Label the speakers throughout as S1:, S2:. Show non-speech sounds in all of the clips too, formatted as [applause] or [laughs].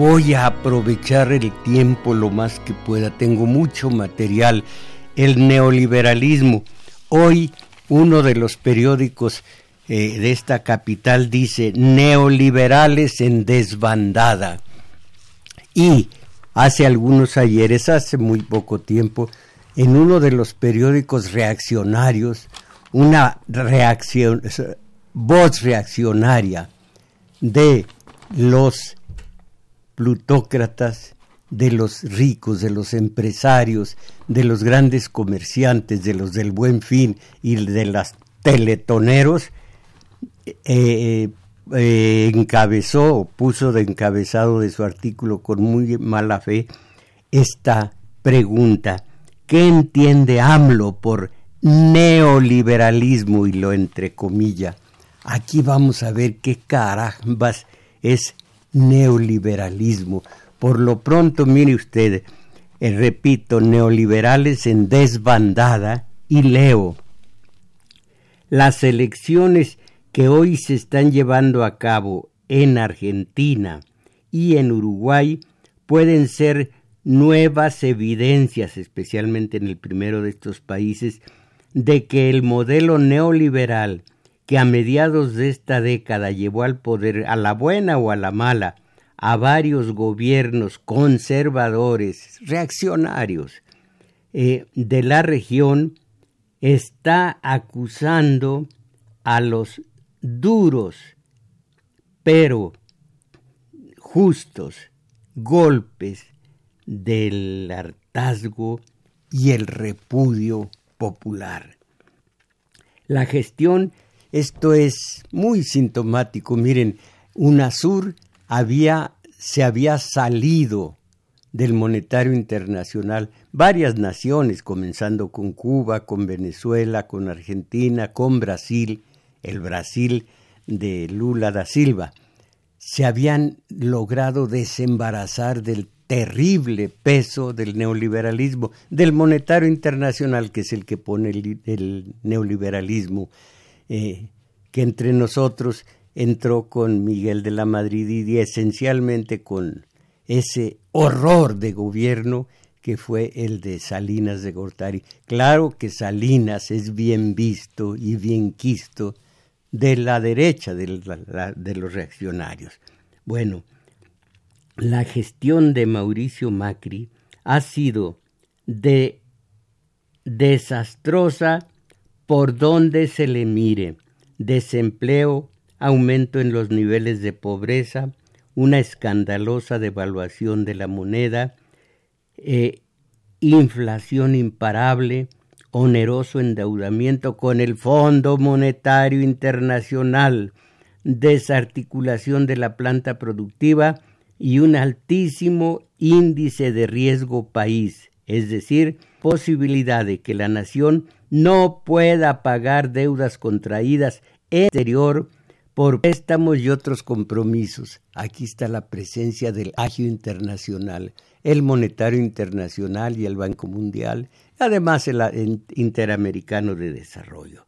S1: Voy a aprovechar el tiempo lo más que pueda. Tengo mucho material. El neoliberalismo. Hoy uno de los periódicos eh, de esta capital dice neoliberales en desbandada. Y hace algunos ayeres, hace muy poco tiempo, en uno de los periódicos reaccionarios, una reacción, voz reaccionaria de los plutócratas, de los ricos, de los empresarios, de los grandes comerciantes, de los del buen fin y de los teletoneros, eh, eh, encabezó o puso de encabezado de su artículo con muy mala fe esta pregunta. ¿Qué entiende AMLO por neoliberalismo y lo entrecomilla? Aquí vamos a ver qué carambas es neoliberalismo. Por lo pronto, mire usted, eh, repito, neoliberales en desbandada y leo. Las elecciones que hoy se están llevando a cabo en Argentina y en Uruguay pueden ser nuevas evidencias, especialmente en el primero de estos países, de que el modelo neoliberal que a mediados de esta década llevó al poder, a la buena o a la mala, a varios gobiernos conservadores, reaccionarios eh, de la región, está acusando a los duros, pero justos golpes del hartazgo y el repudio popular. La gestión esto es muy sintomático. Miren, UNASUR había, se había salido del monetario internacional, varias naciones, comenzando con Cuba, con Venezuela, con Argentina, con Brasil, el Brasil de Lula da Silva, se habían logrado desembarazar del terrible peso del neoliberalismo, del monetario internacional, que es el que pone el neoliberalismo eh, que entre nosotros entró con Miguel de la Madrid y esencialmente con ese horror de gobierno que fue el de Salinas de Gortari. Claro que Salinas es bien visto y bien quisto de la derecha de, de los reaccionarios. Bueno, la gestión de Mauricio Macri ha sido de desastrosa por donde se le mire, desempleo, aumento en los niveles de pobreza, una escandalosa devaluación de la moneda, eh, inflación imparable, oneroso endeudamiento con el Fondo Monetario Internacional, desarticulación de la planta productiva y un altísimo índice de riesgo país, es decir, posibilidad de que la nación no pueda pagar deudas contraídas exterior por préstamos y otros compromisos. Aquí está la presencia del Agio Internacional, el Monetario Internacional y el Banco Mundial, además el Interamericano de Desarrollo.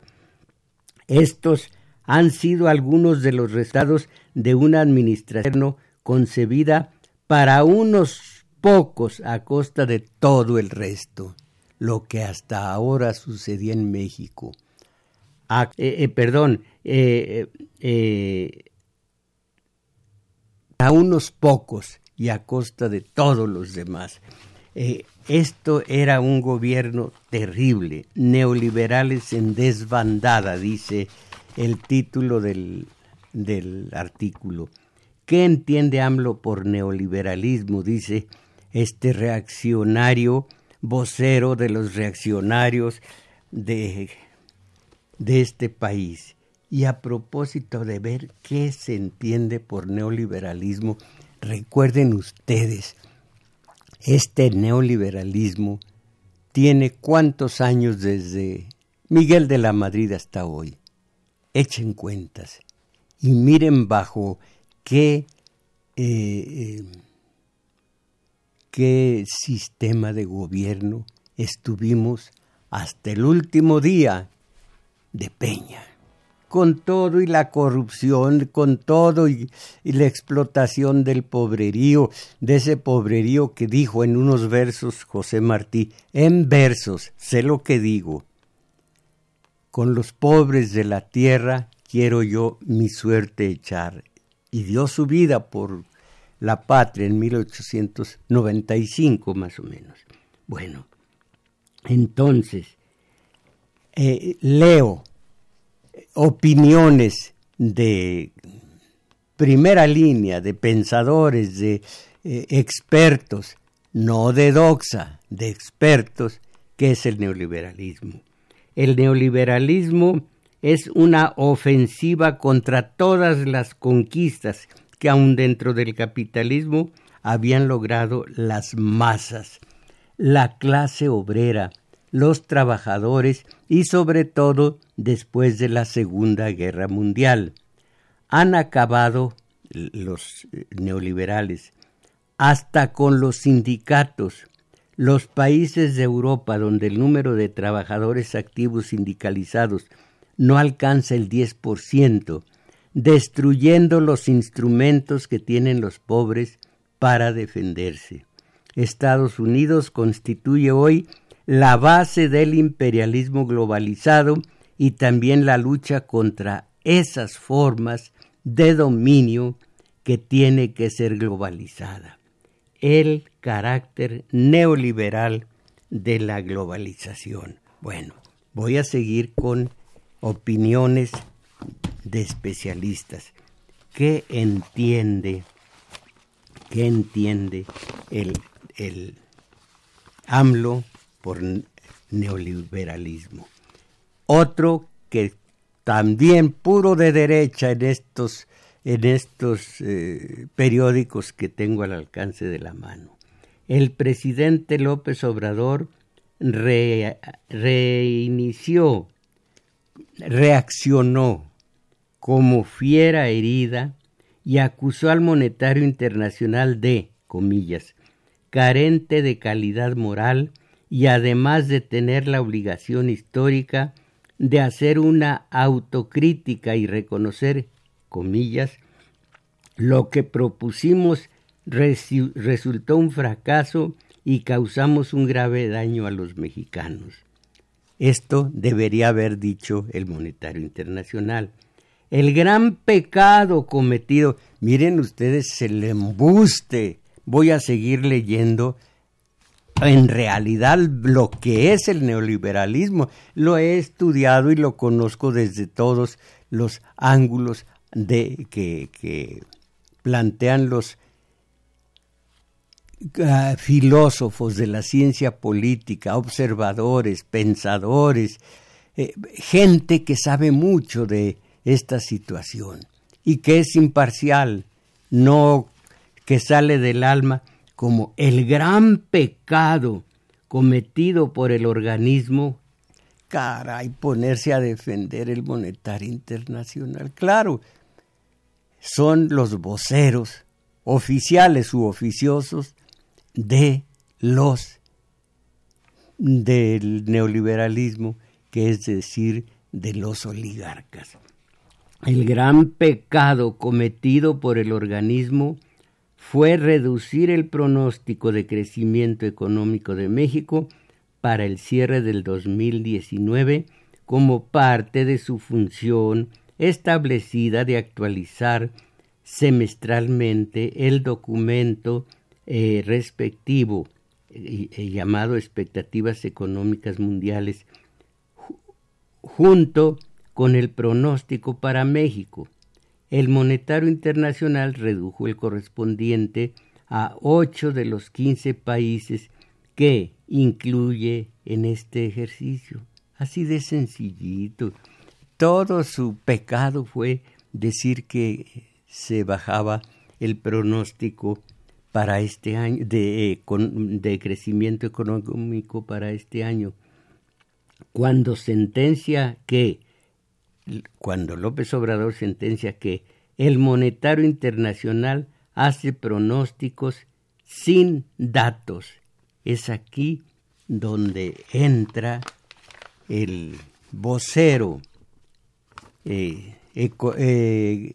S1: Estos han sido algunos de los resultados de una administración concebida para unos pocos a costa de todo el resto, lo que hasta ahora sucedía en México. Ah, eh, eh, perdón, eh, a unos pocos y a costa de todos los demás. esto era un gobierno terrible, neoliberales en desbandada, dice el título del, del artículo. ¿Qué entiende AMLO por neoliberalismo? Dice este reaccionario, vocero de los reaccionarios de, este país. Y a propósito de ver qué se entiende por neoliberalismo, recuerden ustedes, este neoliberalismo tiene cuántos años desde Miguel de la Madrid hasta hoy echen cuentas y miren bajo qué, eh, eh, qué sistema de gobierno estuvimos hasta el último día de Peña, con todo y la corrupción, con todo y, la explotación del pobrerío, de ese pobrerío que dijo en unos versos José Martí, en versos, sé lo que digo, con los pobres de la tierra quiero yo mi suerte echar. Y dio su vida por la patria en 1895 más o menos. Bueno, entonces, eh, leo opiniones de primera línea, de pensadores, de eh, expertos, no de doxa, de expertos, que es el neoliberalismo el neoliberalismo es una ofensiva contra todas las conquistas que aun dentro del capitalismo habían logrado las masas, la clase obrera, los trabajadores y sobre todo después de la Segunda Guerra Mundial. Han acabado los neoliberales hasta con los sindicatos, los países de Europa donde el número de trabajadores activos sindicalizados no alcanza el 10%, destruyendo los instrumentos que tienen los pobres para defenderse. Estados Unidos constituye hoy la base del imperialismo globalizado y también la lucha contra esas formas de dominio que tiene que ser globalizada el carácter neoliberal de la globalización. Bueno, voy a seguir con opiniones de especialistas. ¿Qué entiende, qué entiende el, el AMLO por neoliberalismo? Otro que también puro de derecha en estos en estos eh, periódicos que tengo al alcance de la mano. El presidente López Obrador reinició, reaccionó como fiera herida y acusó al monetario internacional de, comillas, carente de calidad moral y además de tener la obligación histórica de hacer una autocrítica y reconocer comillas, lo que propusimos resultó un fracaso y causamos un grave daño a los mexicanos. Esto debería haber dicho el Monetario Internacional. El gran pecado cometido, miren ustedes el embuste, voy a seguir leyendo en realidad lo que es el neoliberalismo. Lo he estudiado y lo conozco desde todos los ángulos de, que, plantean los ah, filósofos de la ciencia política, observadores, pensadores, eh, gente que sabe mucho de esta situación y que es imparcial, no que sale del alma como el gran pecado cometido por el organismo, caray, ponerse a defender el monetario internacional. Claro, son los voceros oficiales u oficiosos de los del neoliberalismo, que es decir, de los oligarcas. El gran pecado cometido por el organismo fue reducir el pronóstico de crecimiento económico de México para el cierre del 2019 como parte de su función establecida de actualizar semestralmente el documento eh, respectivo eh, llamado expectativas económicas mundiales junto con el pronóstico para México. El monetario internacional redujo el correspondiente a ocho de los quince países que incluye en este ejercicio. Así de sencillito. Todo su pecado fue decir que se bajaba el pronóstico para este año de, de crecimiento económico para este año. Cuando sentencia que cuando López Obrador sentencia que el monetario internacional hace pronósticos sin datos. Es aquí donde entra el vocero, eh, eh,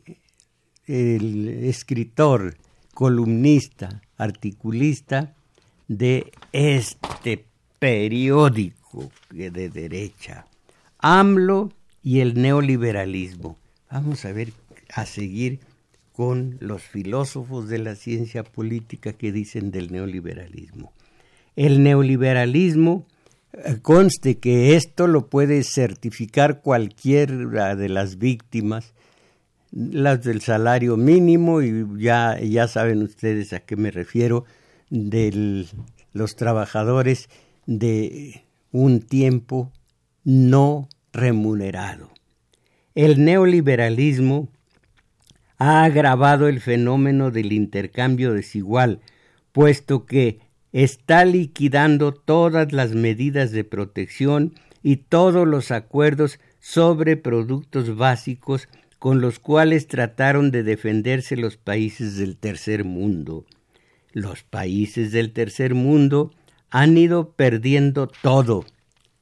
S1: el escritor, columnista, articulista de este periódico de derecha, AMLO y el neoliberalismo. Vamos a ver, a seguir con los filósofos de la ciencia política que dicen del neoliberalismo. El neoliberalismo, eh, conste que esto lo puede certificar cualquiera de las víctimas, las del salario mínimo, y ya, ya saben ustedes a qué me refiero, de los trabajadores de un tiempo no remunerado. El neoliberalismo ha agravado el fenómeno del intercambio desigual, puesto que está liquidando todas las medidas de protección y todos los acuerdos sobre productos básicos con los cuales trataron de defenderse los países del tercer mundo. Los países del tercer mundo han ido perdiendo todo,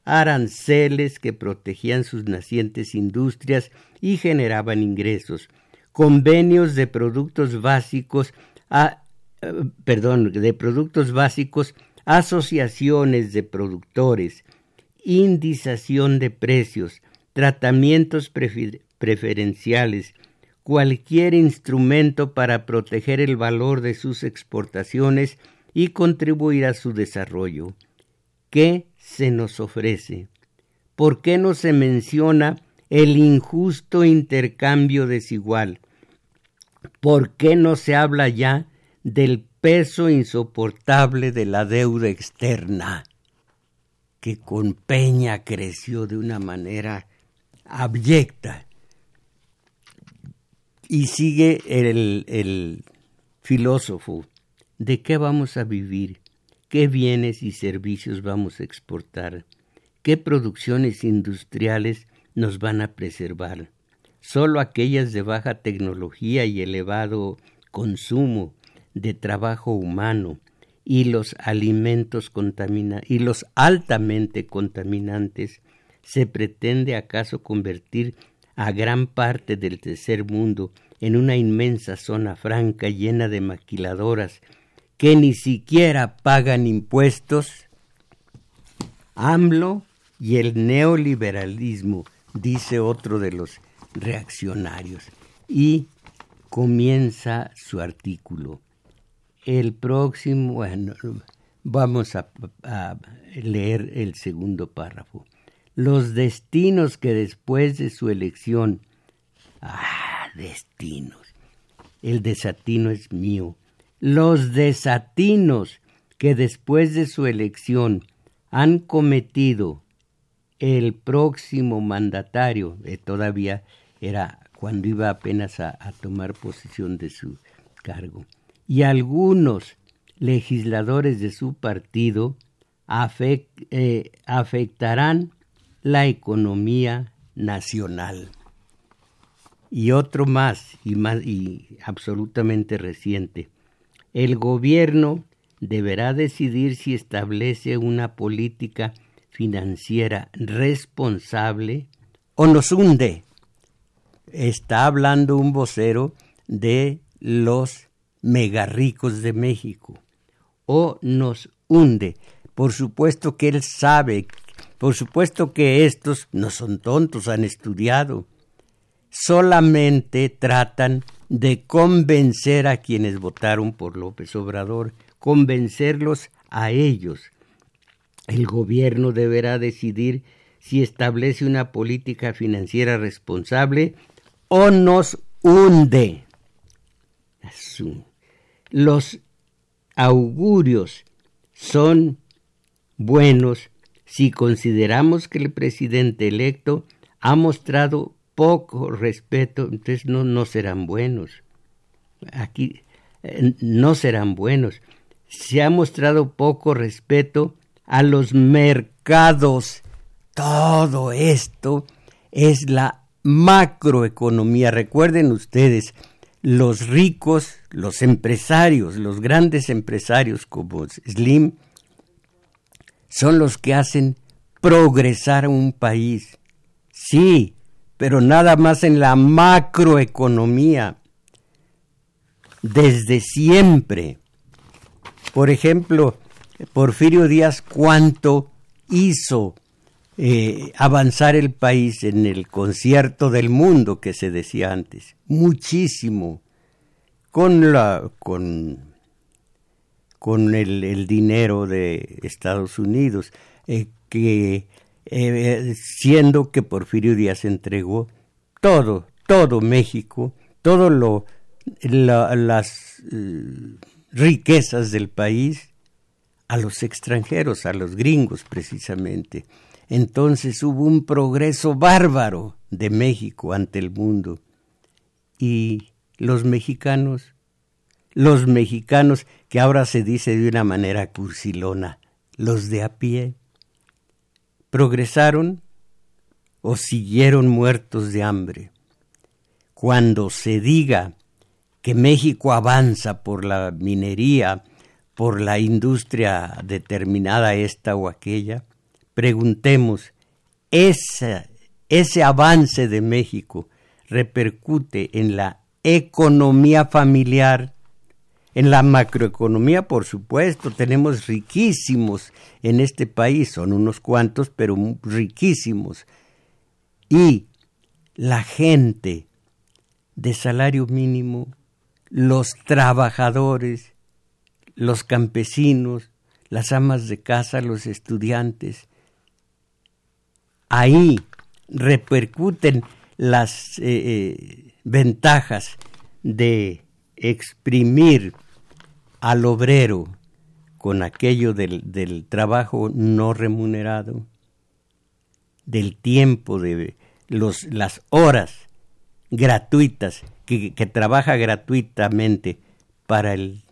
S1: aranceles que protegían sus nacientes industrias y generaban ingresos, convenios de productos básicos, eh, perdón, de productos básicos, asociaciones de productores, indización de precios, tratamientos preferenciales, cualquier instrumento para proteger el valor de sus exportaciones y contribuir a su desarrollo. ¿Qué se nos ofrece? ¿Por qué no se menciona el injusto intercambio desigual? ¿Por qué no se habla ya del peso insoportable de la deuda externa, que con Peña creció de una manera abyecta? Y sigue el, el filósofo, ¿de qué vamos a vivir? Qué bienes y servicios vamos a exportar, qué producciones industriales nos van a preservar. Solo aquellas de baja tecnología y elevado consumo de trabajo humano y los alimentos y los altamente contaminantes se pretende acaso convertir a gran parte del tercer mundo en una inmensa zona franca llena de maquiladoras que ni siquiera pagan impuestos, AMLO y el neoliberalismo, dice otro de los reaccionarios. Y comienza su artículo. El próximo, bueno, vamos a, a, leer el segundo párrafo. Los destinos que después de su elección, ah, destinos, el desatino es mío, los desatinos que después de su elección han cometido el próximo mandatario, eh, todavía era cuando iba apenas a, tomar posesión de su cargo, y algunos legisladores de su partido eh, afectarán la economía nacional. Y otro más y, más, y absolutamente reciente. El gobierno deberá decidir si establece una política financiera responsable o nos hunde. Está hablando un vocero de los megarricos de México. O nos hunde. Por supuesto que él sabe, por supuesto que estos no son tontos, han estudiado. Solamente tratan de convencer a quienes votaron por López Obrador, convencerlos a ellos. El gobierno deberá decidir si establece una política financiera responsable o nos hunde. Los augurios son buenos si consideramos que el presidente electo ha mostrado poco respeto, entonces no, no serán buenos. Aquí eh, no serán buenos. Se ha mostrado poco respeto a los mercados. Todo esto es la macroeconomía. Recuerden ustedes, los ricos, los empresarios, los grandes empresarios como Slim, son los que hacen progresar un país. Sí, pero nada más en la macroeconomía, desde siempre. Por ejemplo, Porfirio Díaz, ¿cuánto hizo eh, avanzar el país en el concierto del mundo que se decía antes? Muchísimo. Con, la, con, con el, dinero de Estados Unidos, eh, que eh, siendo que Porfirio Díaz entregó todo, todo México, todo lo, las eh, riquezas del país a los extranjeros, a los gringos precisamente. Entonces hubo un progreso bárbaro de México ante el mundo. Y los mexicanos, los mexicanos que ahora se dice de una manera cursilona, los de a pie, progresaron o siguieron muertos de hambre. Cuando se diga que México avanza por la minería, por la industria determinada esta o aquella, preguntemos, ¿ese, ese avance de México repercute en la economía familiar en la macroeconomía, por supuesto, tenemos riquísimos en este país, son unos cuantos, pero riquísimos. Y la gente de salario mínimo, los trabajadores, los campesinos, las amas de casa, los estudiantes, ahí repercuten las eh, eh, ventajas de exprimir al obrero con aquello del, trabajo no remunerado, del tiempo, de las horas gratuitas, que, que trabaja gratuitamente para el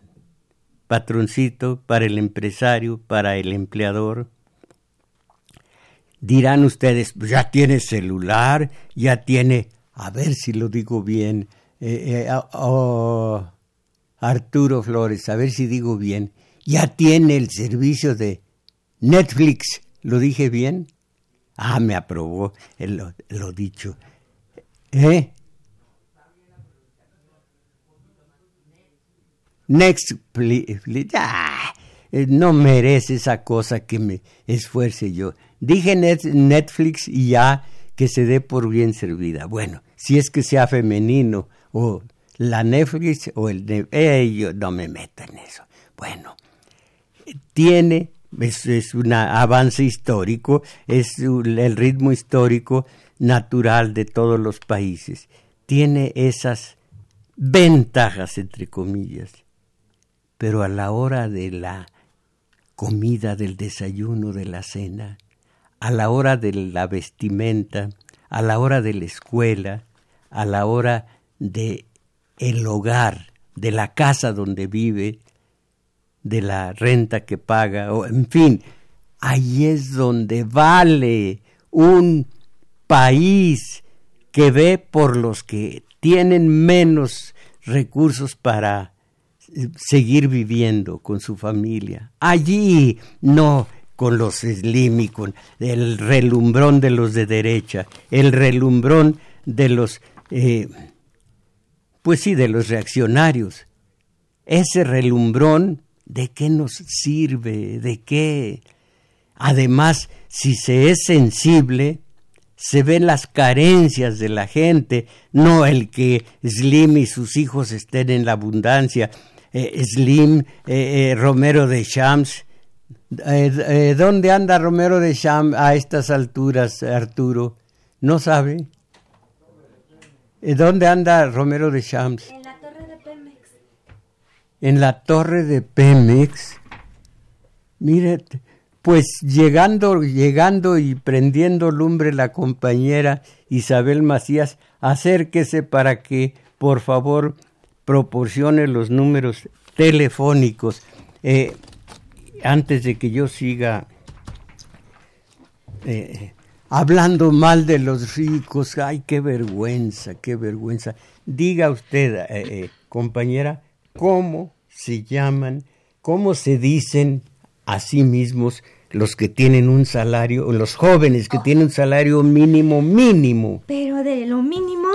S1: patroncito, para el empresario, para el empleador. Dirán ustedes, pues ya tiene celular, ya tiene, a ver si lo digo bien, eh, eh, oh, Arturo Flores, a ver si digo bien, ya tiene el servicio de Netflix. ¿Lo dije bien? Ah, me aprobó lo, lo dicho. ¿Eh? Next, eh, no merece esa cosa que me esfuerce yo. Dije Netflix y ya que se dé por bien servida. Bueno, si es que sea femenino o la Netflix o el... Eh, no me meto en eso. Bueno, tiene, es, un avance histórico, es el ritmo histórico natural de todos los países. Tiene esas ventajas, entre comillas. Pero a la hora de la comida, del desayuno, de la cena, a la hora de la vestimenta, a la hora de la escuela, a la hora de el hogar, de la casa donde vive, de la renta que paga, o en fin, ahí es donde vale un país que ve por los que tienen menos recursos para eh, seguir viviendo con su familia. Allí no con los con el relumbrón de los de derecha, el relumbrón de los, eh, pues sí, de los reaccionarios. Ese relumbrón, ¿de qué nos sirve? ¿De qué? Además, si se es sensible, se ven las carencias de la gente, no el que Slim y sus hijos estén en la abundancia. Eh, Slim, eh, Romero de Shams, eh, eh, ¿Dónde anda Romero de Cham a estas alturas, Arturo? ¿No sabe? ¿Dónde anda Romero de Shams?
S2: En la torre de Pemex.
S1: En la torre de Pemex. Mire, pues llegando, llegando y prendiendo lumbre la compañera Isabel Macías, acérquese para que, por favor, proporcione los números telefónicos. Eh, antes de que yo siga eh, hablando mal de los ricos, ay, qué vergüenza, qué vergüenza. Diga usted, eh, eh, compañera, cómo se llaman, cómo se dicen a sí mismos los que tienen un salario, los jóvenes que tienen un salario mínimo, mínimo.
S2: Pero de lo mínimo,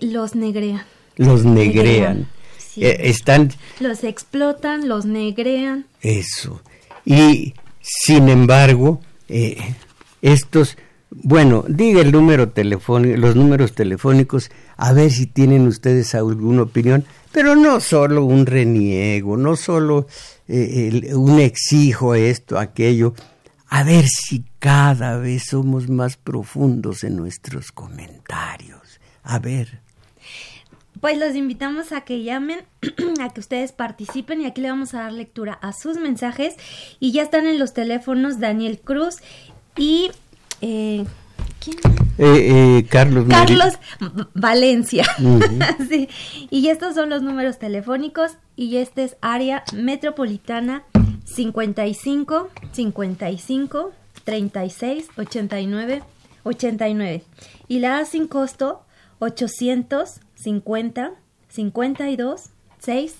S2: los negrean.
S1: Los negrean. Eh, están...
S2: Los explotan, los negrean.
S1: Eso. Y, sin embargo, eh, estos... Bueno, diga el número telefónico, los números telefónicos, a ver si tienen ustedes alguna opinión, pero no solo un reniego, no solo eh, un exijo esto, aquello, a ver si cada vez somos más profundos en nuestros comentarios. A ver
S2: pues los invitamos a que llamen, [clears throat] a que ustedes participen y aquí le vamos a dar lectura a sus mensajes. Y ya están en los teléfonos Daniel Cruz y... Eh, ¿Quién?
S1: Eh, eh, Carlos.
S2: Carlos Valencia. [laughs] sí. Y estos son los números telefónicos y este es área metropolitana 55 55 36 89 89 y la A sin costo 800 50 52 6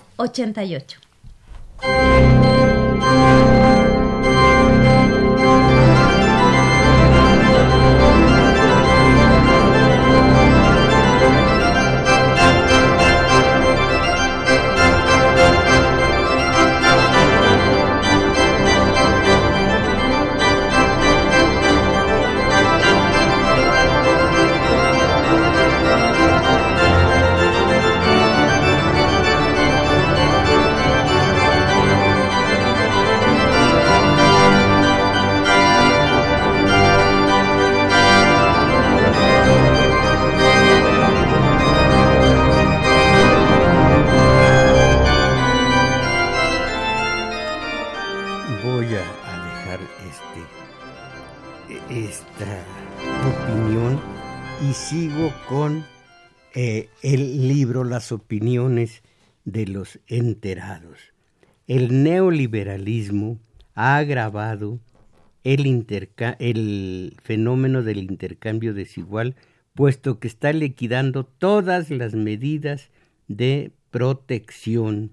S2: opiniones de los enterados. El neoliberalismo ha agravado el, el fenómeno del intercambio desigual, puesto que está liquidando todas las medidas de protección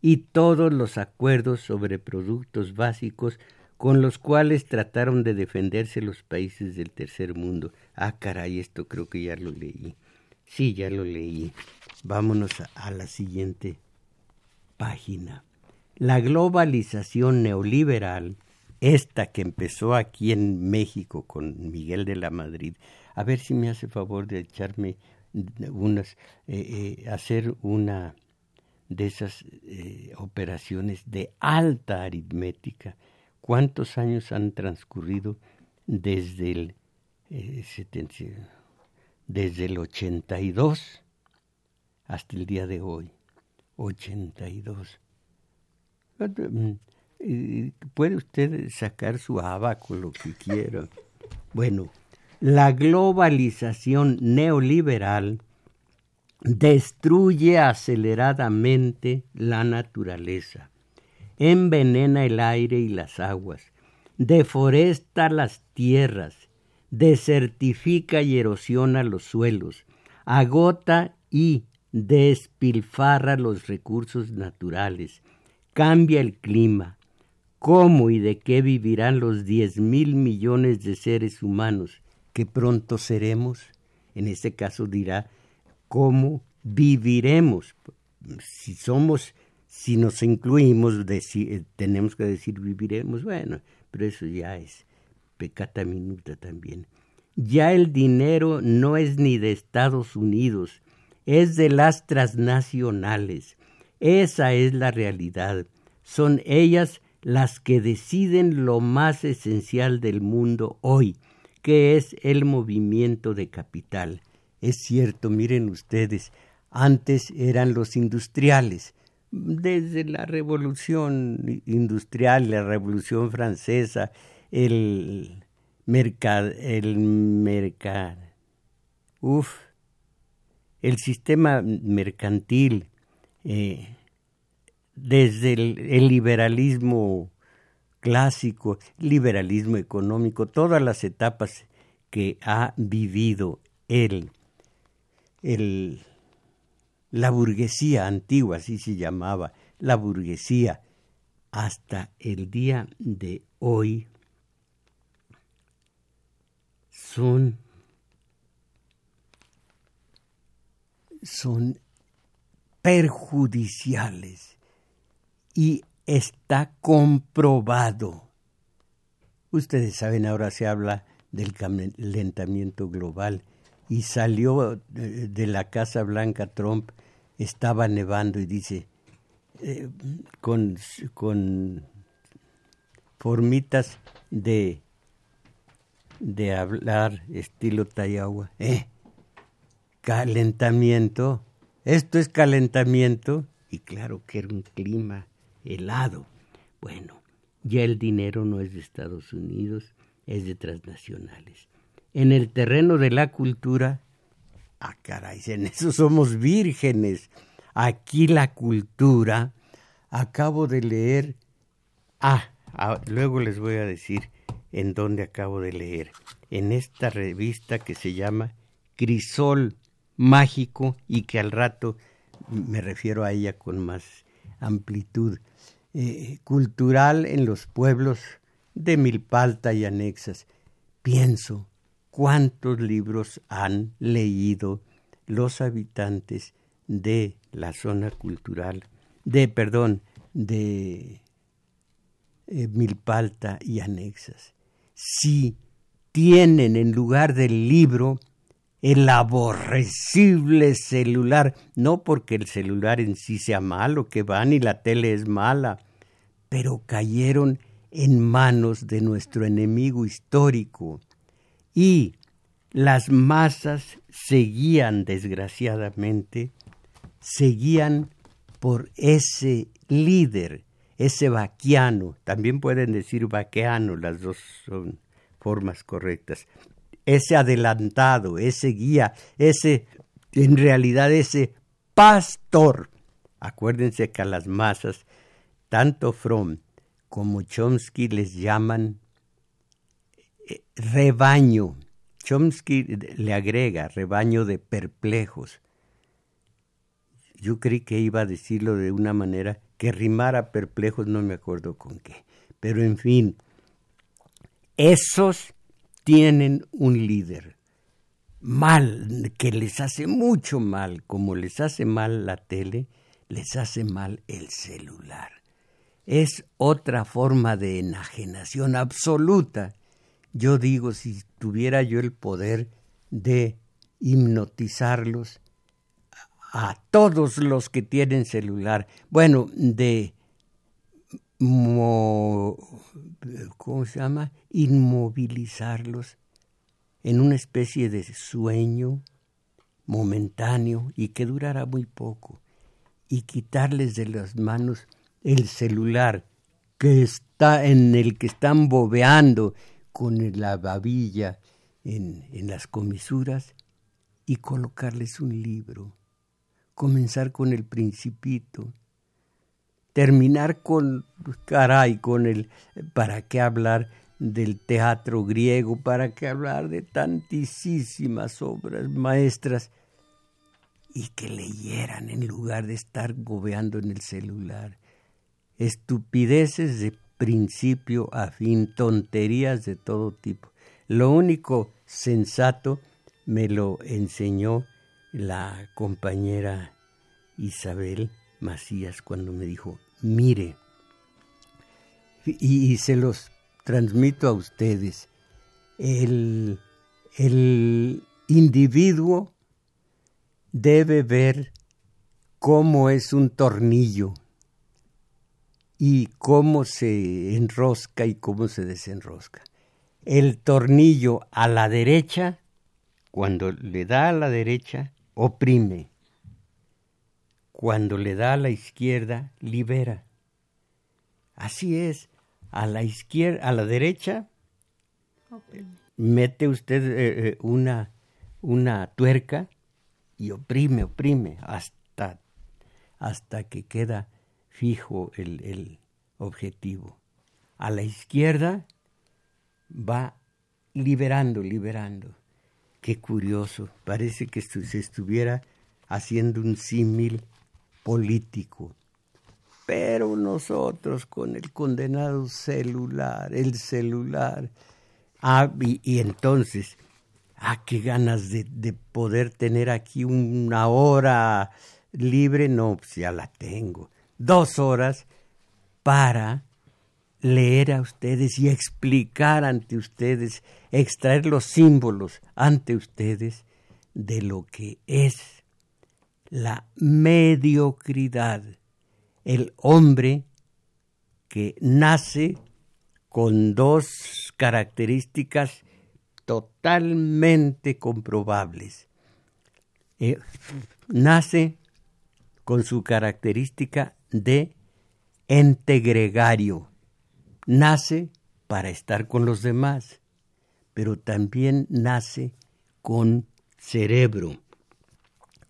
S2: y todos los acuerdos sobre productos básicos con los cuales trataron de defenderse los países del tercer mundo. Ah, caray, esto creo que ya lo leí. Sí, ya lo leí. Vámonos a, la siguiente página. La globalización neoliberal, esta que empezó aquí en México con Miguel de la Madrid, a ver si me hace favor de echarme unas, eh, eh, hacer una de esas eh, operaciones de alta aritmética. ¿Cuántos años han transcurrido desde el, desde el 82 hasta el día de hoy. 82. Mm, puede usted sacar su abaco lo que quiera. Bueno, la globalización neoliberal destruye aceleradamente la naturaleza, envenena el aire y las aguas, deforesta las tierras,
S1: desertifica y erosiona los suelos, agota y despilfarra los recursos naturales, cambia el clima. ¿Cómo y de qué vivirán los diez mil millones de seres humanos que pronto seremos? En este caso dirá, ¿cómo viviremos? Si somos, si nos incluimos, eh, tenemos que decir viviremos, bueno, pero eso ya es pecata minuta también. Ya el dinero no es ni de Estados Unidos, es de las transnacionales. Esa es la realidad. Son ellas las que deciden lo más esencial del mundo hoy, que es el movimiento de capital. Es cierto, miren ustedes, antes eran los industriales, desde la revolución industrial, la revolución francesa, el mercado, el mercado, uf, el sistema mercantil, eh, desde el, liberalismo clásico, liberalismo económico, todas las etapas que ha vivido él, el, la burguesía antigua, así se llamaba, la burguesía, hasta el día de hoy, son son perjudiciales y está comprobado. Ustedes saben, ahora se habla del calentamiento global y salió de la Casa Blanca Trump, estaba nevando y dice, eh, con, con formitas de, de hablar estilo Tayagua, eh, calentamiento, esto es calentamiento, y claro que era un clima helado. Bueno, ya el dinero no es de Estados Unidos, es de transnacionales. En el terreno de la cultura, ah caray, en eso somos vírgenes. Aquí la cultura, acabo de leer, ah, ah, luego les voy a decir en dónde acabo de leer, en esta revista que se llama Crisol Mágico y que al rato me refiero a ella con más amplitud. Eh, cultural en los pueblos de Milpalta y anexas. Pienso cuántos libros han leído los habitantes de la zona cultural, de, perdón, de eh, Milpalta y anexas. Si tienen en lugar del libro el aborrecible celular, no porque el celular en sí sea malo, que va ni la tele es mala, pero cayeron en manos de nuestro enemigo histórico. Y las masas seguían, desgraciadamente, seguían por ese líder, ese vaquiano, también pueden decir vaqueano, las dos son formas correctas, ese adelantado, ese guía, ese, en realidad ese pastor. Acuérdense que a las masas, tanto Fromm como Chomsky les llaman eh, rebaño. Chomsky le agrega rebaño de perplejos. Yo creí que iba a decirlo de una manera que rimara perplejos, no me acuerdo con qué. Pero en fin, esos tienen un líder mal, que les hace mucho mal, como les hace mal la tele, les hace mal el celular. Es otra forma de enajenación absoluta. Yo digo, si tuviera yo el poder de hipnotizarlos a todos los que tienen celular, bueno, de ¿cómo se llama? Inmovilizarlos en una especie de sueño momentáneo y que durará muy poco y quitarles de las manos el celular que está en el que están bobeando con la babilla en, en las comisuras y colocarles un libro, comenzar con el principito, terminar con, caray, con el, ¿para qué hablar del teatro griego, para que hablar de tantísimas obras maestras y que leyeran en lugar de estar gobeando en el celular. Estupideces de principio a fin, tonterías de todo tipo. Lo único sensato me lo enseñó la compañera Isabel Macías cuando me dijo, mire, y, se los transmito a ustedes, el, el individuo debe ver cómo es un tornillo y cómo se enrosca y cómo se desenrosca. El tornillo a la derecha, cuando le da a la derecha, oprime. Cuando le da a la izquierda, libera. Así es, a la izquierda, a la derecha, mete usted eh, eh, una, una tuerca y oprime, oprime, hasta, hasta que queda fijo el, el objetivo. A la izquierda va liberando, liberando. Qué curioso, parece que se estuviera haciendo un símil político. Pero nosotros con el condenado celular, el celular, ah, y, entonces, ah, qué ganas de, de, poder tener aquí una hora libre, no, pues ya la tengo, dos horas para leer a ustedes y explicar ante ustedes, extraer los símbolos ante ustedes de lo que es la mediocridad, el hombre que nace con dos características totalmente comprobables. Eh, nace con su característica de ente gregario, nace para estar con los demás, pero también nace con cerebro,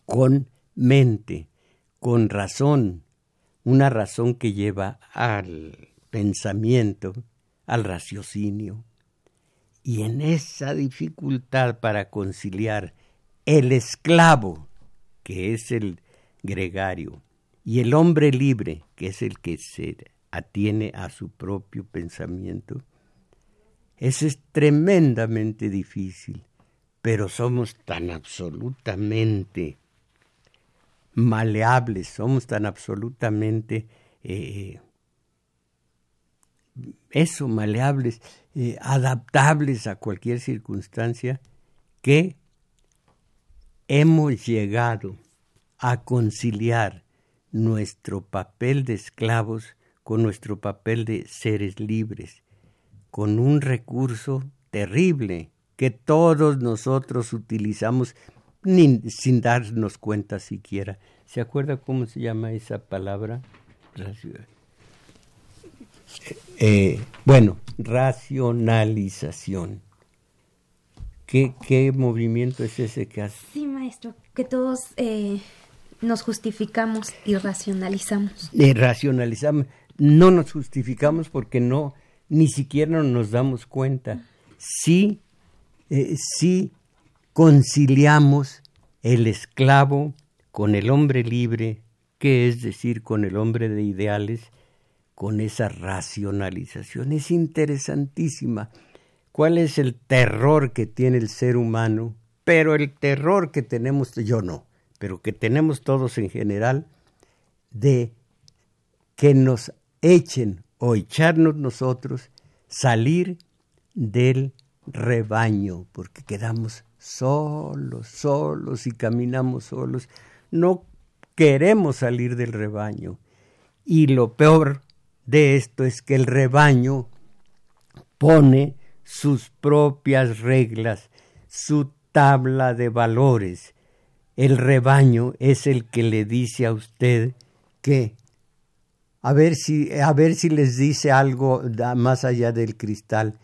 S1: con mente, con razón, una razón que lleva al pensamiento, al raciocinio. Y en esa dificultad para conciliar el esclavo, que es el gregario, y el hombre libre, que es el que se atiene a su propio pensamiento, eso es tremendamente difícil, pero somos tan absolutamente maleables, somos tan absolutamente eh, eso, maleables, eh, adaptables a cualquier circunstancia, que hemos llegado a conciliar nuestro papel de esclavos con nuestro papel de seres libres, con un recurso terrible que todos nosotros utilizamos sin darnos cuenta siquiera. ¿Se acuerda cómo se llama esa palabra? Eh, bueno, racionalización. ¿Qué, ¿Qué, movimiento es ese que hace?
S2: Sí, maestro, que todos eh, nos justificamos y racionalizamos.
S1: Racionalizamos no nos justificamos porque no, ni siquiera nos damos cuenta. Sí, eh, sí conciliamos el esclavo con el hombre libre, que es decir, con el hombre de ideales, con esa racionalización. Es interesantísima. ¿Cuál es el terror que tiene el ser humano? Pero el terror que tenemos, yo no, pero que tenemos todos en general, de que nos echen o echarnos nosotros salir del rebaño, porque quedamos solos, solos y caminamos solos. No queremos salir del rebaño. Y lo peor de esto es que el rebaño pone sus propias reglas, su tabla de valores. El rebaño es el que le dice a usted que a ver si, a ver si les dice algo más allá del cristal,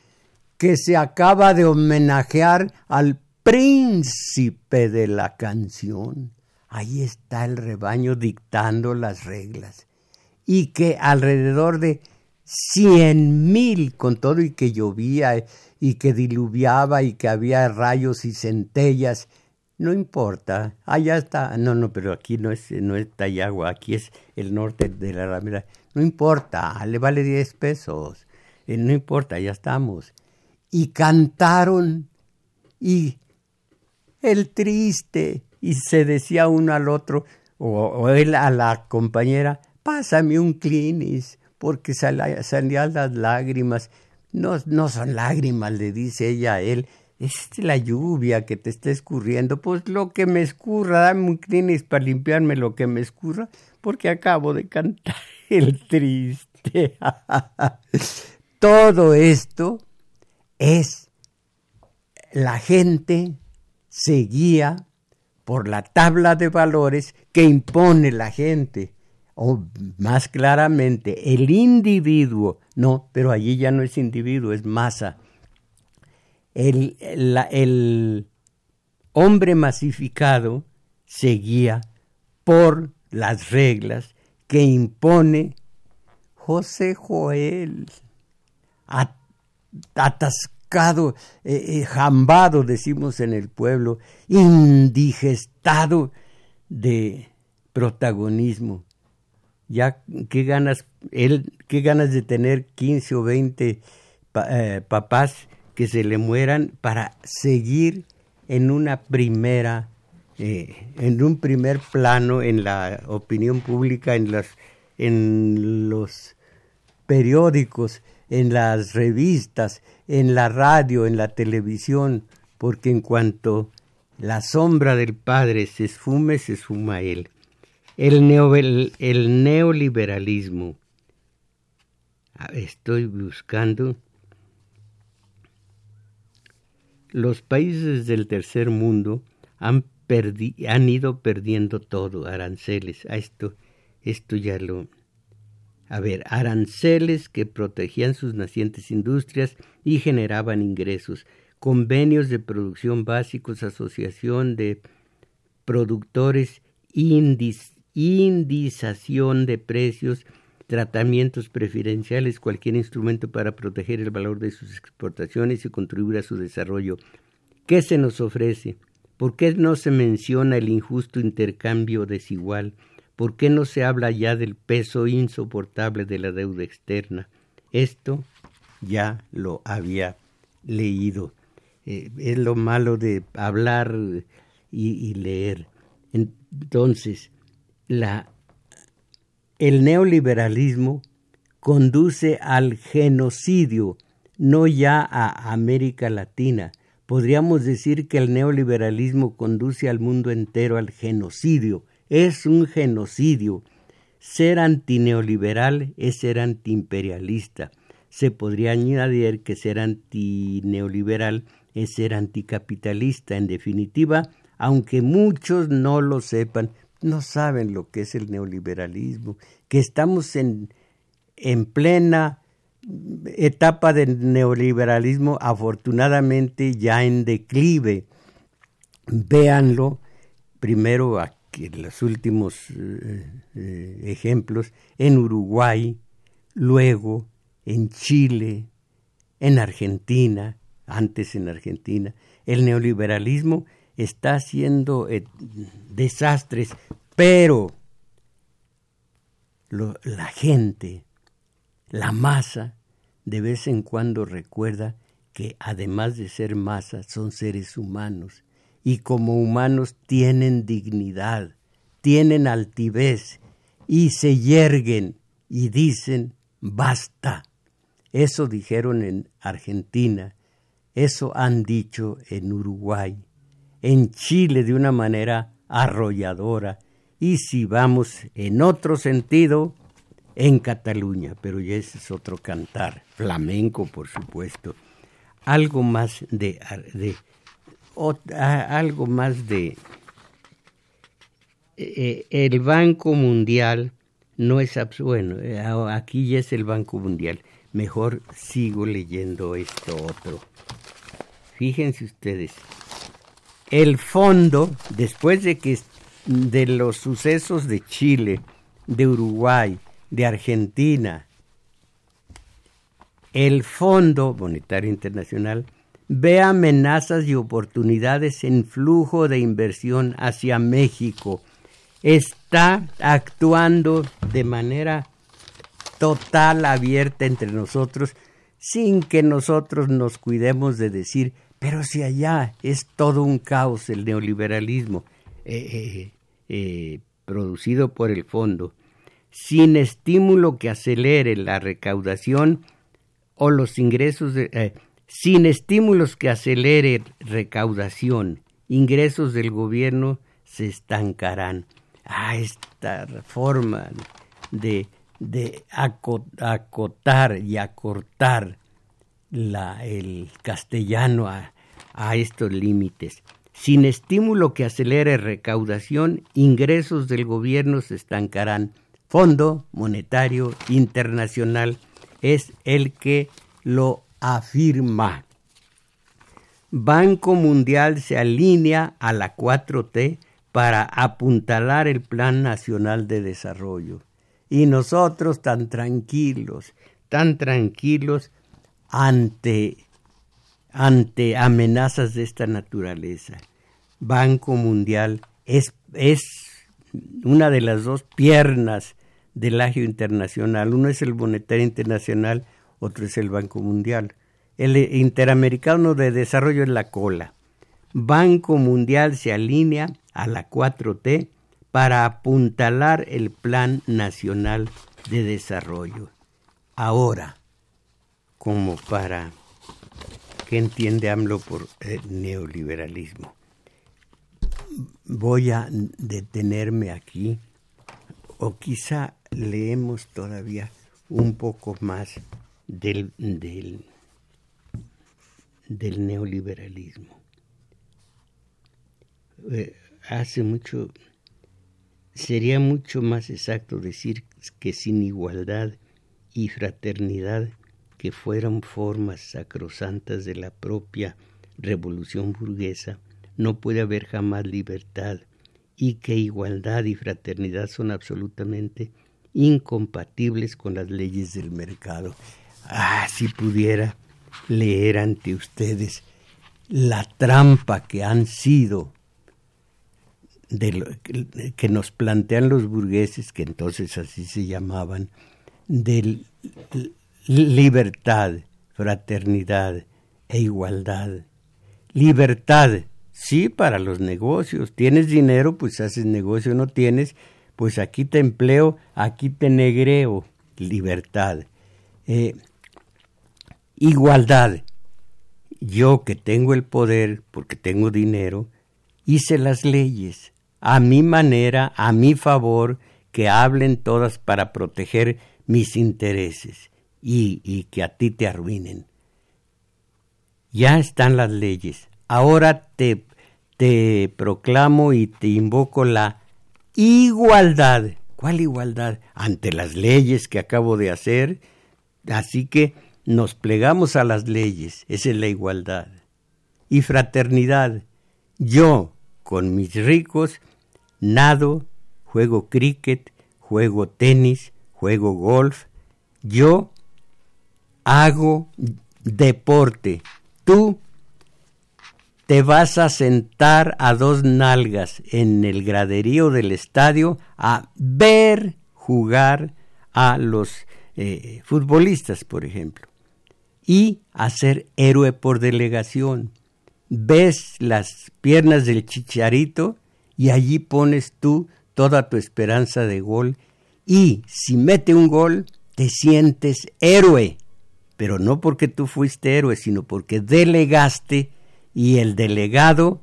S1: que se acaba de homenajear al príncipe de la canción. Ahí está el rebaño dictando las reglas. Y que alrededor de cien mil con todo y que llovía y que diluviaba y que había rayos y centellas. No importa, allá está, no, no, pero aquí no es, no es Tayagua, aquí es el norte de la Ramira. No importa, le vale diez pesos, eh, no importa, ya estamos. Y cantaron y el triste, y se decía uno al otro, o, él a la compañera, pásame un clinis, porque salían las lágrimas. No, no son lágrimas, le dice ella a él, es la lluvia que te está escurriendo. Pues lo que me escurra, dame un clinis para limpiarme lo que me escurra, porque acabo de cantar [laughs] el triste. [laughs] Todo esto es la gente seguía por la tabla de valores que impone la gente, o más claramente, el individuo, no, pero allí ya no es individuo, es masa. El, hombre masificado seguía por las reglas que impone José Joel, atascado eh, eh, jambado, decimos en el pueblo, indigestado de protagonismo. Ya, qué ganas, él, qué ganas de tener 15 o 20 eh, papás que se le mueran para seguir en una primera, en un primer plano en la opinión pública, en, en los periódicos, en las revistas, en la radio, en la televisión, porque en cuanto la sombra del Padre se esfume, se esfuma él. El, el neoliberalismo. Estoy buscando. Los países del tercer mundo han, han ido perdiendo todo, aranceles. A esto, esto ya lo, a ver, aranceles que protegían sus nacientes industrias y generaban ingresos, convenios de producción básicos, asociación de productores, indización de precios, tratamientos preferenciales, cualquier instrumento para proteger el valor de sus exportaciones y contribuir a su desarrollo. ¿Qué se nos ofrece? ¿Por qué no se menciona el injusto intercambio desigual? ¿Por qué no se habla ya del peso insoportable de la deuda externa? Esto ya lo había leído. Eh, es lo malo de hablar y, leer. Entonces, la, el neoliberalismo conduce al genocidio, no ya a América Latina. Podríamos decir que el neoliberalismo conduce al mundo entero al genocidio es un genocidio. Ser antineoliberal es ser antiimperialista. Se podría añadir que ser antineoliberal es ser anticapitalista. En definitiva, aunque muchos no lo sepan, no saben lo que es el neoliberalismo, que estamos en, en plena etapa del neoliberalismo, afortunadamente ya en declive. Véanlo primero aquí los últimos eh, eh, ejemplos, en Uruguay, luego en Chile, en Argentina, antes en Argentina, el neoliberalismo está haciendo eh, desastres, pero la gente, la masa, de vez en cuando recuerda que además de ser masa, son seres humanos y como humanos tienen dignidad, tienen altivez y se yerguen y dicen basta. Eso dijeron en Argentina, eso han dicho en Uruguay, en Chile de una manera arrolladora y si vamos en otro sentido, en Cataluña, pero ya ese es otro cantar, flamenco por supuesto, algo más de, de algo más de... Eh, el Banco Mundial no es bueno, eh, aquí ya es el Banco Mundial. Mejor sigo leyendo esto otro. Fíjense ustedes, el fondo, después de que de los sucesos de Chile, de Uruguay, de Argentina, el Fondo Monetario Internacional ve amenazas y oportunidades en flujo de inversión hacia México. Está actuando de manera total, abierta entre nosotros, sin que nosotros nos cuidemos de decir, pero si allá es todo un caos el neoliberalismo eh, eh, eh, producido por el fondo, sin estímulo que acelere la recaudación o los ingresos de, sin estímulos que acelere recaudación, ingresos del gobierno se estancarán. Ah, esta forma de, acotar y acortar la, el castellano a, a estos límites. Sin estímulo que acelere recaudación, ingresos del gobierno se estancarán. Fondo Monetario Internacional es el que lo afirma. Banco Mundial se alinea a la 4T para apuntalar el Plan Nacional de Desarrollo. Y nosotros tan tranquilos, tan tranquilos ante, ante amenazas de esta naturaleza. Banco Mundial es, es una de las dos piernas del agio internacional. Uno es el Monetario Internacional, otro es el Banco Mundial. El Interamericano de Desarrollo es la cola. Banco Mundial se alinea a la 4T para apuntalar el Plan Nacional de Desarrollo. Ahora, como para qué entiende AMLO por eh, neoliberalismo. Voy a detenerme aquí, o quizá leemos todavía un poco más del, del, del neoliberalismo. Eh, hace mucho, sería mucho más exacto decir que sin igualdad y fraternidad, que fueran formas sacrosantas de la propia revolución burguesa, no puede haber jamás libertad y que igualdad y fraternidad son absolutamente incompatibles con las leyes del mercado. Ah, si pudiera leer ante ustedes la trampa que han sido de que nos plantean los burgueses, que entonces así se llamaban, de libertad, fraternidad e igualdad. Libertad, sí, para los negocios. Tienes dinero, pues haces negocio, no tienes, pues aquí te empleo, aquí te negreo. Libertad. Eh, igualdad. Yo que tengo el poder, porque tengo dinero, hice las leyes a mi manera, a mi favor, que hablen todas para proteger mis intereses y, y que a ti te arruinen. Ya están las leyes. Ahora te, te proclamo y te invoco la igualdad. ¿Cuál igualdad? Ante las leyes que acabo de hacer. Así que nos plegamos a las leyes, esa es la igualdad. Y fraternidad, yo con mis ricos nado, juego cricket, juego tenis, juego golf, yo hago deporte, tú te vas a sentar a dos nalgas en el graderío del estadio a ver jugar a los eh, futbolistas, por ejemplo y a ser héroe por delegación. Ves las piernas del chicharito y allí pones tú toda tu esperanza de gol y si mete un gol te sientes héroe, pero no porque tú fuiste héroe, sino porque delegaste y el delegado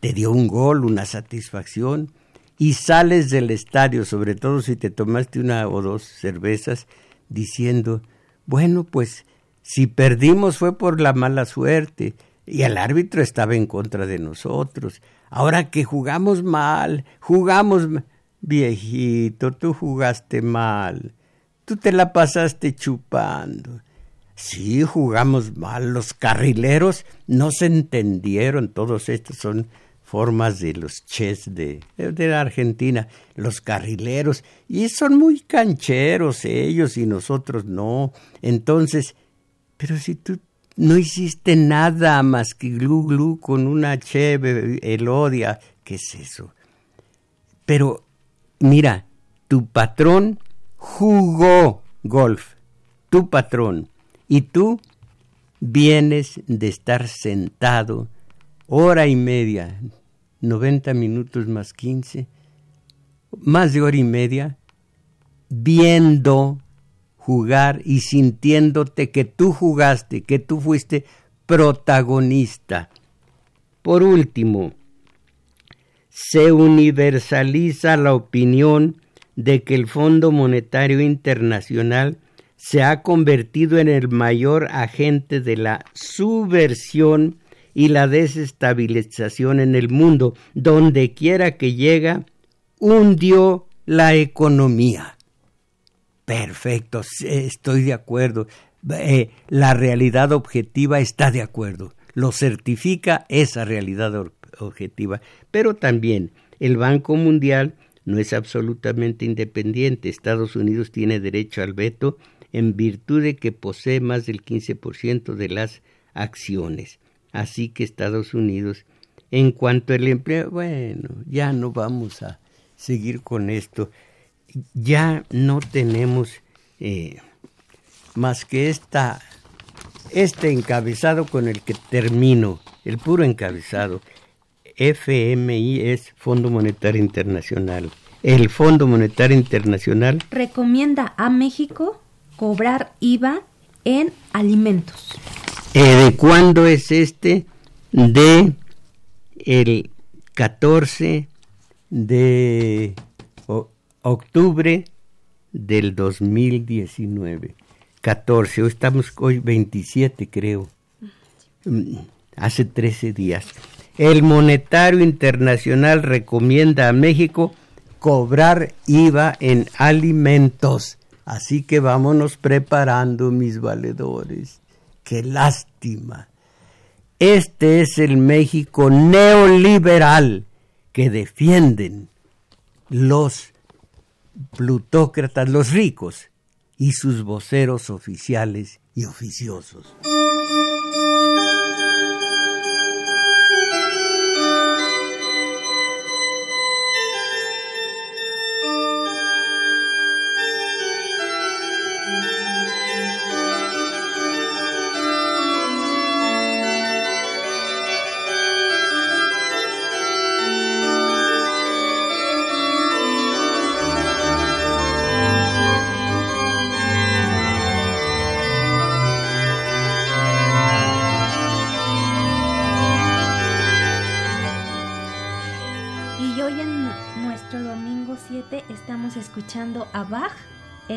S1: te dio un gol, una satisfacción y sales del estadio, sobre todo si te tomaste una o dos cervezas, diciendo, bueno, pues si perdimos fue por la mala suerte y el árbitro estaba en contra de nosotros. Ahora que jugamos mal, jugamos... Viejito, tú jugaste mal. Tú te la pasaste chupando. Sí, jugamos mal. Los carrileros no se entendieron. Todos estos son formas de los ches de, de la Argentina. Los carrileros. Y son muy cancheros ellos y nosotros no. Entonces, Pero si tú no hiciste nada más que glu glu con una cheve, elodia, ¿qué es eso? Pero mira, tu patrón jugó golf, tu patrón, y tú vienes de estar sentado hora y media, 90 minutos más 15, más de hora y media, viendo jugar y sintiéndote que tú jugaste, que tú fuiste protagonista. Por último, se universaliza la opinión de que el Fondo Monetario Internacional se ha convertido en el mayor agente de la subversión y la desestabilización en el mundo. Donde quiera que llega, hundió la economía. Perfecto, estoy de acuerdo. Eh, la realidad objetiva está de acuerdo. Lo certifica esa realidad objetiva. Pero también el Banco Mundial no es absolutamente independiente. Estados Unidos tiene derecho al veto en virtud de que posee más del 15% de las acciones. Así que Estados Unidos, en cuanto al empleo, bueno, ya no vamos a seguir con esto. Ya no tenemos eh, más que esta, este encabezado con el que termino, el puro encabezado. FMI es Fondo Monetario Internacional. El Fondo Monetario Internacional
S2: recomienda a México cobrar IVA en alimentos.
S1: Eh, ¿De cuándo es este? De el 14 de octubre del 2019. 14, hoy estamos hoy 27 creo. Mm, hace 13 días. El Monetario Internacional recomienda a México cobrar IVA en alimentos. Así que vámonos preparando, mis valedores. Qué lástima. Este es el México neoliberal que defienden los plutócratas, los ricos y sus voceros oficiales y oficiosos.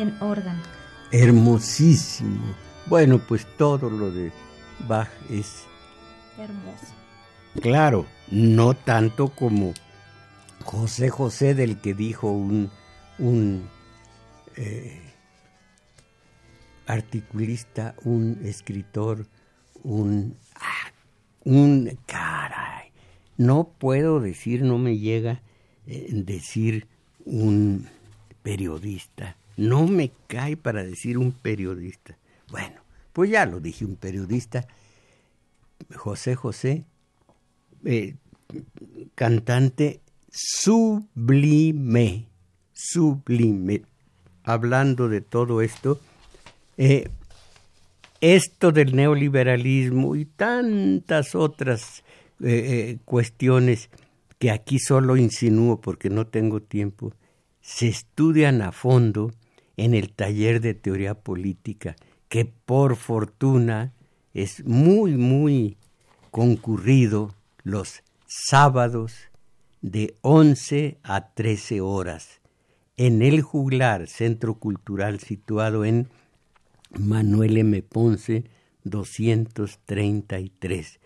S2: En órgano.
S1: Hermosísimo. Bueno, pues todo lo de Bach es
S2: hermoso.
S1: Claro, no tanto como José José del que dijo un, un eh, articulista, un escritor, un, ah, un caray. No puedo decir, no me llega eh, decir un periodista. No me cae para decir un periodista. Bueno, pues ya lo dije, un periodista. José José, eh, cantante sublime, sublime. Hablando de todo esto, eh, esto del neoliberalismo y tantas otras eh, cuestiones que aquí solo insinúo porque no tengo tiempo, se estudian a fondo en el taller de teoría política, que por fortuna es muy, muy concurrido los sábados de 11 a 13 horas en el Juglar, Centro Cultural situado en Manuel M. Ponce 233.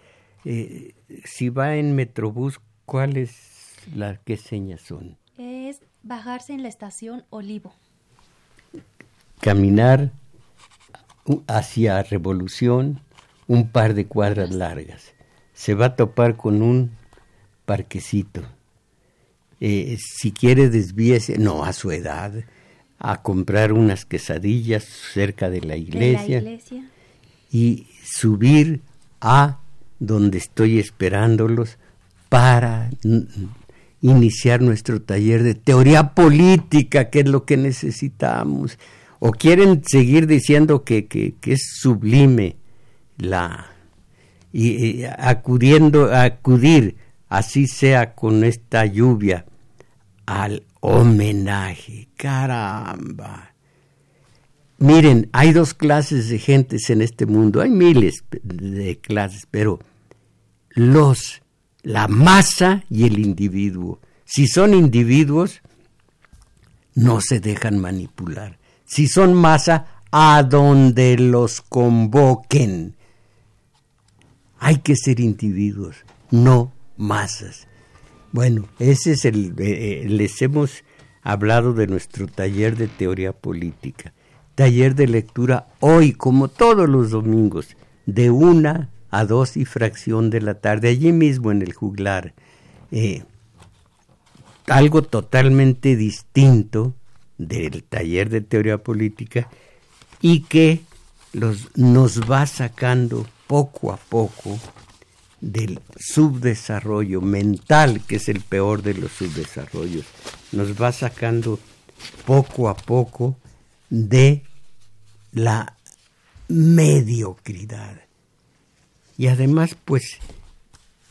S1: Eh, si va en Metrobús, ¿cuáles las qué señas son?
S2: Es Bajarse en la estación Olivo.
S1: Caminar hacia Revolución un par de cuadras largas. Se va a topar con un parquecito. Eh, si quiere desvíese, no, a su edad, a comprar unas quesadillas cerca de la iglesia.
S2: De la iglesia.
S1: y subir a donde estoy esperándolos para iniciar nuestro taller de teoría política, que es lo que necesitamos. O quieren seguir diciendo que, que, es sublime la y, acudiendo acudir así sea con esta lluvia al homenaje. Caramba. Miren, hay dos clases de gentes en este mundo, hay miles de clases, pero los, la masa y el individuo. Si son individuos, no se dejan manipular. Si son masa, a donde los convoquen. Hay que ser individuos, no masas. Bueno, ese es el. Eh, les hemos hablado de nuestro taller de teoría política. Taller de lectura hoy, como todos los domingos, de una a dos y fracción de la tarde, allí mismo en el juglar. Eh, algo totalmente distinto del taller de teoría política y que los, nos va sacando poco a poco del subdesarrollo mental, que es el peor de los subdesarrollos, nos va sacando poco a poco de la mediocridad. Y además, pues,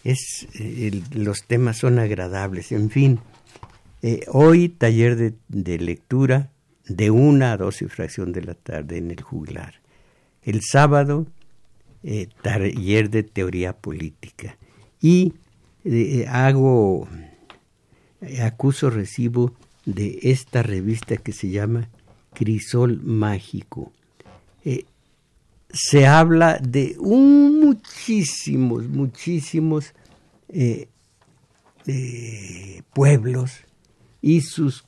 S1: es, los temas son agradables. En fin, eh, hoy taller de, de, lectura de una a dos y fracción de la tarde en el juglar. El sábado eh, taller de teoría política. Y eh, hago, acuso recibo de esta revista que se llama Crisol Mágico. Eh, se habla de un muchísimos, muchísimos pueblos y sus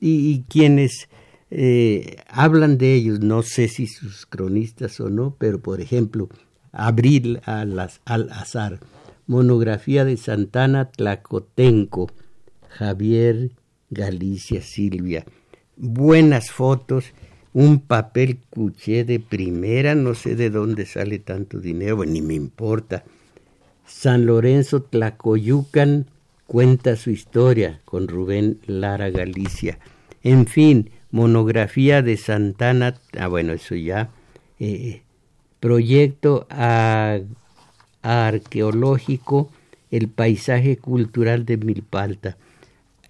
S1: y quienes eh, hablan de ellos, no sé si sus cronistas o no, pero por ejemplo, Abril al, al azar, monografía de Santana Tlacotenco, Javier Galicia Silvia, buenas fotos, un papel cuché de primera, no sé de dónde sale tanto dinero, ni me importa. San Lorenzo Tlacoyucan cuenta su historia con Rubén Lara Galicia. En fin, monografía de Santana, ah bueno, eso ya, eh, proyecto arqueológico, el paisaje cultural de Milpalta.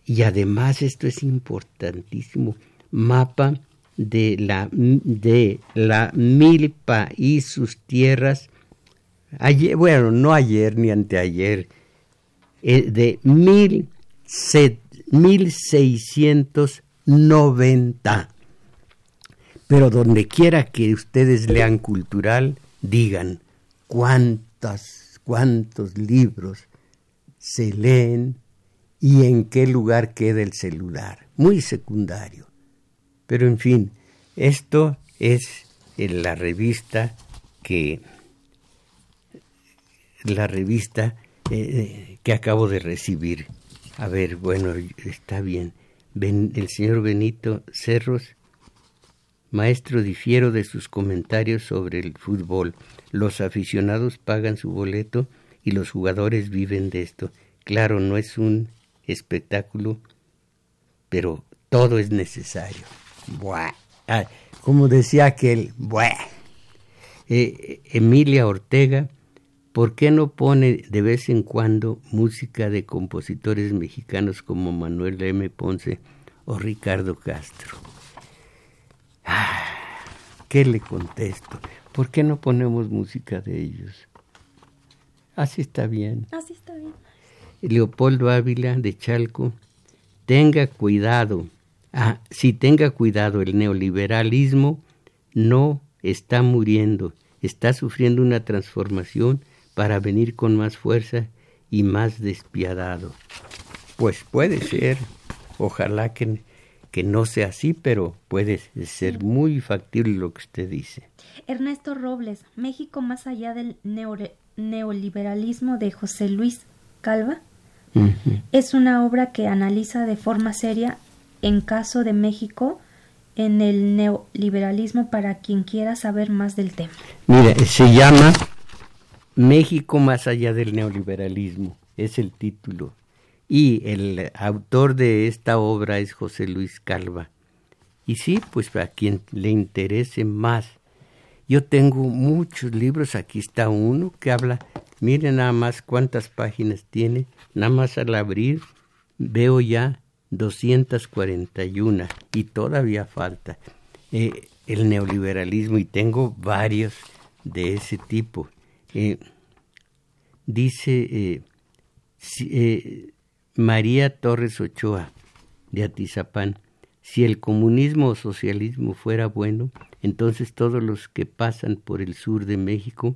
S1: Y además esto es importantísimo, mapa de la, de la Milpa y sus tierras, ayer, bueno, no ayer ni anteayer, eh, de mil, mil seiscientos 90. Pero donde quiera que ustedes lean cultural, digan cuántas, cuántos libros se leen y en qué lugar queda el celular. Muy secundario. Pero en fin, esto es en la revista que la revista eh, que acabo de recibir. A ver, bueno, está bien el señor Benito Cerros, maestro difiero de sus comentarios sobre el fútbol. Los aficionados pagan su boleto y los jugadores viven de esto. Claro, no es un espectáculo, pero todo es necesario. Buah. Ah, como decía aquel, buah. Eh, Emilia Ortega, ¿por qué no pone de vez en cuando música de compositores mexicanos como Manuel M. Ponce o Ricardo Castro? Ah, ¿Qué le contesto? ¿Por qué no ponemos música de ellos? Así está bien.
S2: Así está bien.
S1: Leopoldo Ávila de Chalco, tenga cuidado. Ah, si tenga cuidado, el neoliberalismo no está muriendo, está sufriendo una transformación para venir con más fuerza y más despiadado. Pues puede ser, ojalá que, que no sea así, pero puede ser muy factible lo que usted dice.
S2: Ernesto Robles, México más allá del neoliberalismo de José Luis Calva, es una obra que analiza de forma seria, en caso de México, en el neoliberalismo para quien quiera saber más del tema.
S1: Mira, se llama México más allá del neoliberalismo, es el título. Y el autor de esta obra es José Luis Calva. Y sí, pues a quien le interese más. Yo tengo muchos libros, aquí está uno que habla, miren nada más cuántas páginas tiene, nada más al abrir veo ya 241 y todavía falta eh, el neoliberalismo y tengo varios de ese tipo. Eh, dice eh, María Torres Ochoa de Atizapán, si el comunismo o socialismo fuera bueno, entonces todos los que pasan por el sur de México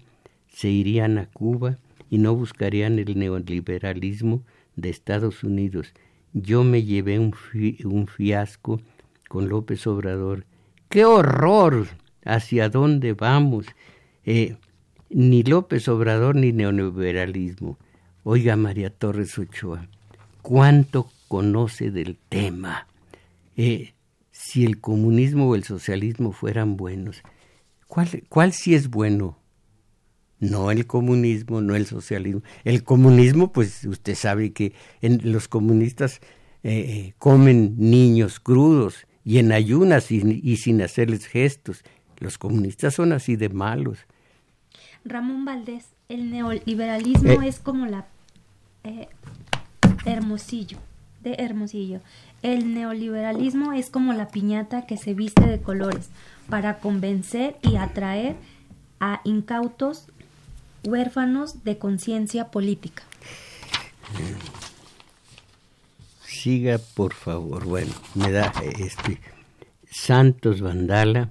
S1: se irían a Cuba y no buscarían el neoliberalismo de Estados Unidos. Yo me llevé un, un fiasco con López Obrador. ¡Qué horror! ¿Hacia dónde vamos? Eh, ni López Obrador ni neoliberalismo. Oiga, María Torres Ochoa, ¿cuánto conoce del tema? Eh, si el comunismo o el socialismo fueran buenos, ¿cuál, cuál sí es bueno? No el comunismo, no el socialismo. El comunismo, pues usted sabe que en, los comunistas eh, comen niños crudos y en ayunas y, sin hacerles gestos. Los comunistas son así de malos.
S2: Ramón Valdés, el neoliberalismo eh. es como la Hermosillo, de Hermosillo. El neoliberalismo es como la piñata que se viste de colores para convencer y atraer a incautos huérfanos de conciencia política.
S1: Siga, por favor. Bueno, me da este Santos Vandala,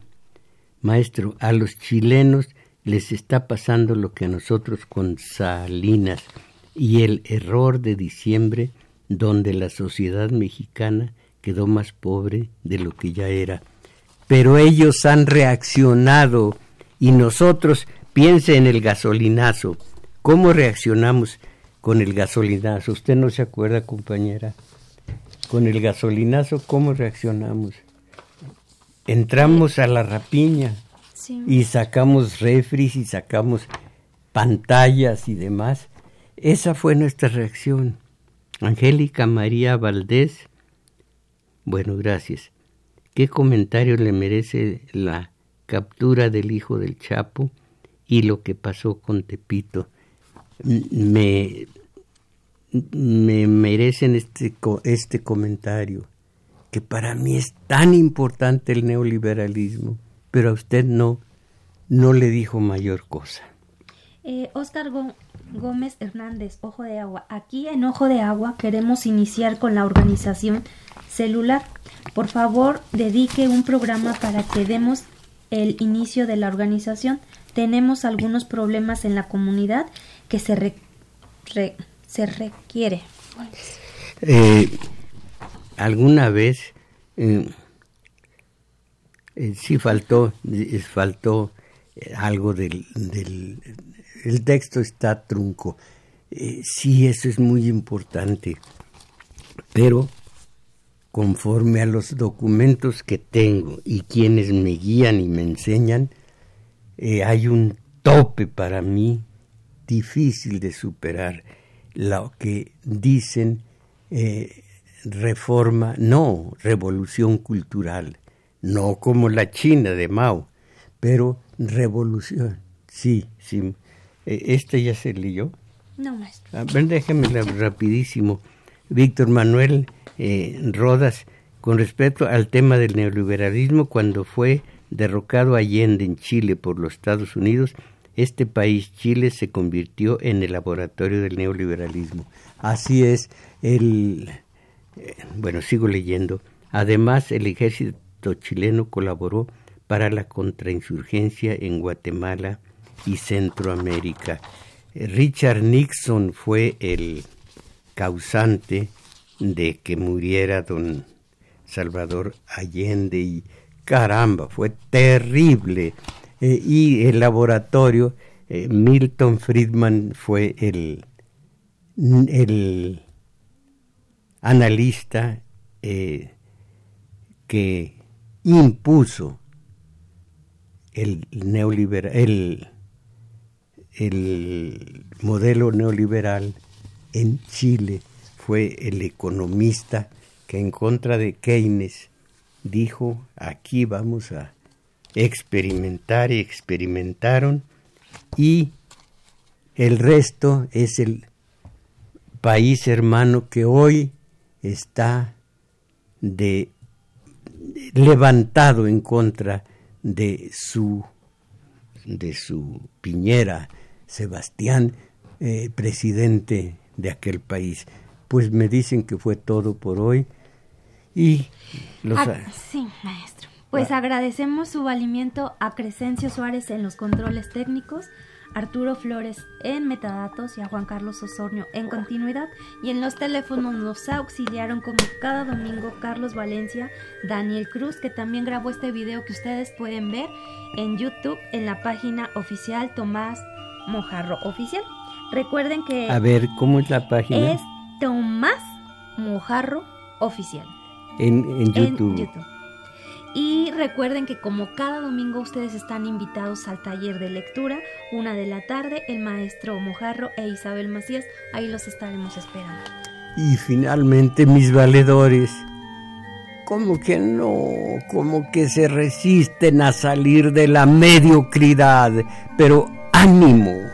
S1: maestro, a los chilenos les está pasando lo que a nosotros con Salinas y el error de diciembre donde la sociedad mexicana quedó más pobre de lo que ya era. Pero ellos han reaccionado y nosotros, piense en el gasolinazo. ¿Cómo reaccionamos con el gasolinazo? ¿Usted no se acuerda, compañera? Con el gasolinazo, ¿cómo reaccionamos? Entramos a la rapiña y sacamos refris y sacamos pantallas y demás. Esa fue nuestra reacción. Angélica María Valdés. Bueno, gracias. ¿Qué comentario le merece la captura del hijo del Chapo y lo que pasó con Tepito? Me, me merecen este, este comentario, que para mí es tan importante el neoliberalismo, pero a usted no, no le dijo mayor cosa.
S2: Eh, Oscar Gómez Hernández, Ojo de Agua. Aquí en Ojo de Agua queremos iniciar con la organización celular. Por favor, dedique un programa para que demos el inicio de la organización. Tenemos algunos problemas en la comunidad que se, se requiere.
S1: Eh, ¿Alguna vez eh, eh, sí faltó, faltó algo del, el texto está trunco. Eh, sí, eso es muy importante, pero conforme a los documentos que tengo y quienes me guían y me enseñan, eh, hay un tope para mí difícil de superar, lo que dicen eh, reforma, no, revolución cultural, no como la China de Mao, pero revolución, sí, sí, eh, ¿Este ya se leyó?
S2: No, maestro.
S1: A ver, déjeme rapidísimo. Víctor Manuel eh, Rodas, con respecto al tema del neoliberalismo, cuando fue derrocado Allende en Chile por los Estados Unidos, este país, Chile, se convirtió en el laboratorio del neoliberalismo. Así es, el... Eh, bueno, sigo leyendo. Además, el ejército chileno colaboró para la contrainsurgencia en Guatemala, y Centroamérica. Richard Nixon fue el causante de que muriera don Salvador Allende y caramba, fue terrible. Eh, y el laboratorio, eh, Milton Friedman fue el, el analista eh, que impuso el neoliberal, el, el modelo neoliberal en Chile fue el economista que en contra de Keynes dijo aquí vamos a experimentar y experimentaron y el resto es el país hermano que hoy está de, levantado en contra de su de su Piñera Sebastián eh, presidente de aquel país pues me dicen que fue todo por hoy y
S2: los ah, sí maestro pues ah. agradecemos su valimiento a Crescencio Suárez en los controles técnicos Arturo Flores en metadatos y a Juan Carlos Osornio en continuidad y en los teléfonos nos auxiliaron como cada domingo Carlos Valencia, Daniel Cruz que también grabó este video que ustedes pueden ver en YouTube en la página oficial Tomás Mojarro Oficial. Recuerden que...
S1: A ver, ¿cómo es la página?
S2: Es Tomás Mojarro Oficial.
S1: En, YouTube.
S2: En YouTube. Y recuerden que como cada domingo ustedes están invitados al taller de lectura, una de la tarde, el maestro Mojarro e Isabel Macías, ahí los estaremos esperando.
S1: Y finalmente mis valedores, como que no, como que se resisten a salir de la mediocridad, pero ánimo